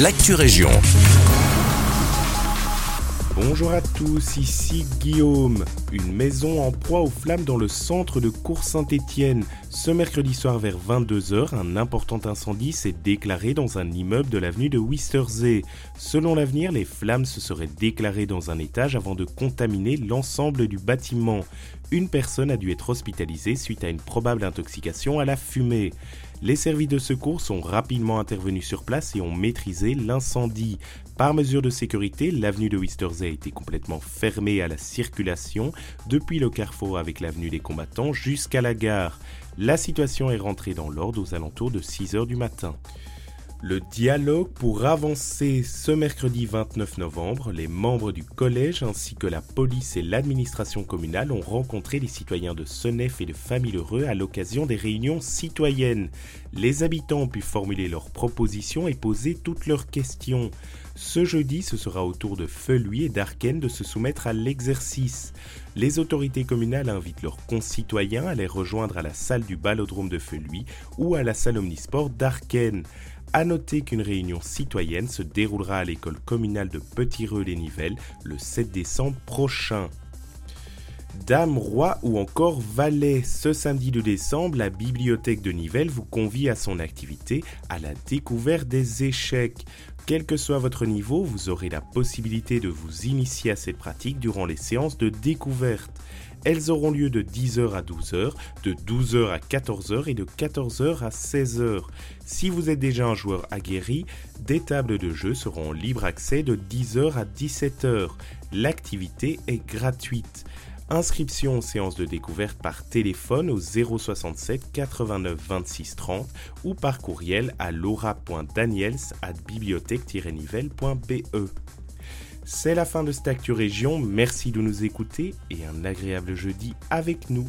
l'actu région. Bonjour à tous, ici Guillaume. Une maison en proie aux flammes dans le centre de Cours Saint-Étienne. Ce mercredi soir vers 22h, un important incendie s'est déclaré dans un immeuble de l'avenue de Wistersee. Selon l'avenir, les flammes se seraient déclarées dans un étage avant de contaminer l'ensemble du bâtiment. Une personne a dû être hospitalisée suite à une probable intoxication à la fumée. Les services de secours sont rapidement intervenus sur place et ont maîtrisé l'incendie. Par mesure de sécurité, l'avenue de Wistersee a été complètement fermée à la circulation depuis le carrefour avec l'avenue des combattants jusqu'à la gare. La situation est rentrée dans l'ordre aux alentours de 6 heures du matin. Le dialogue pour avancer ce mercredi 29 novembre, les membres du collège ainsi que la police et l'administration communale ont rencontré les citoyens de Senef et de Famille-Heureux à l'occasion des réunions citoyennes. Les habitants ont pu formuler leurs propositions et poser toutes leurs questions. Ce jeudi, ce sera au tour de Feluy et d'Arken de se soumettre à l'exercice. Les autorités communales invitent leurs concitoyens à les rejoindre à la salle du ballodrome de Feluy ou à la salle omnisport d'Arken. À noter qu'une réunion citoyenne se déroulera à l'école communale de Petit-Reux-les-Nivelles le 7 décembre prochain. Dame, roi ou encore valet, ce samedi de décembre, la bibliothèque de Nivelles vous convie à son activité à la découverte des échecs. Quel que soit votre niveau, vous aurez la possibilité de vous initier à cette pratique durant les séances de découverte. Elles auront lieu de 10h à 12h, de 12h à 14h et de 14h à 16h. Si vous êtes déjà un joueur aguerri, des tables de jeu seront en libre accès de 10h à 17h. L'activité est gratuite. Inscription aux séances de découverte par téléphone au 067 89 26 30 ou par courriel à laura.daniels at bibliothèque-nivelle.be. C'est la fin de cette Actu merci de nous écouter et un agréable jeudi avec nous.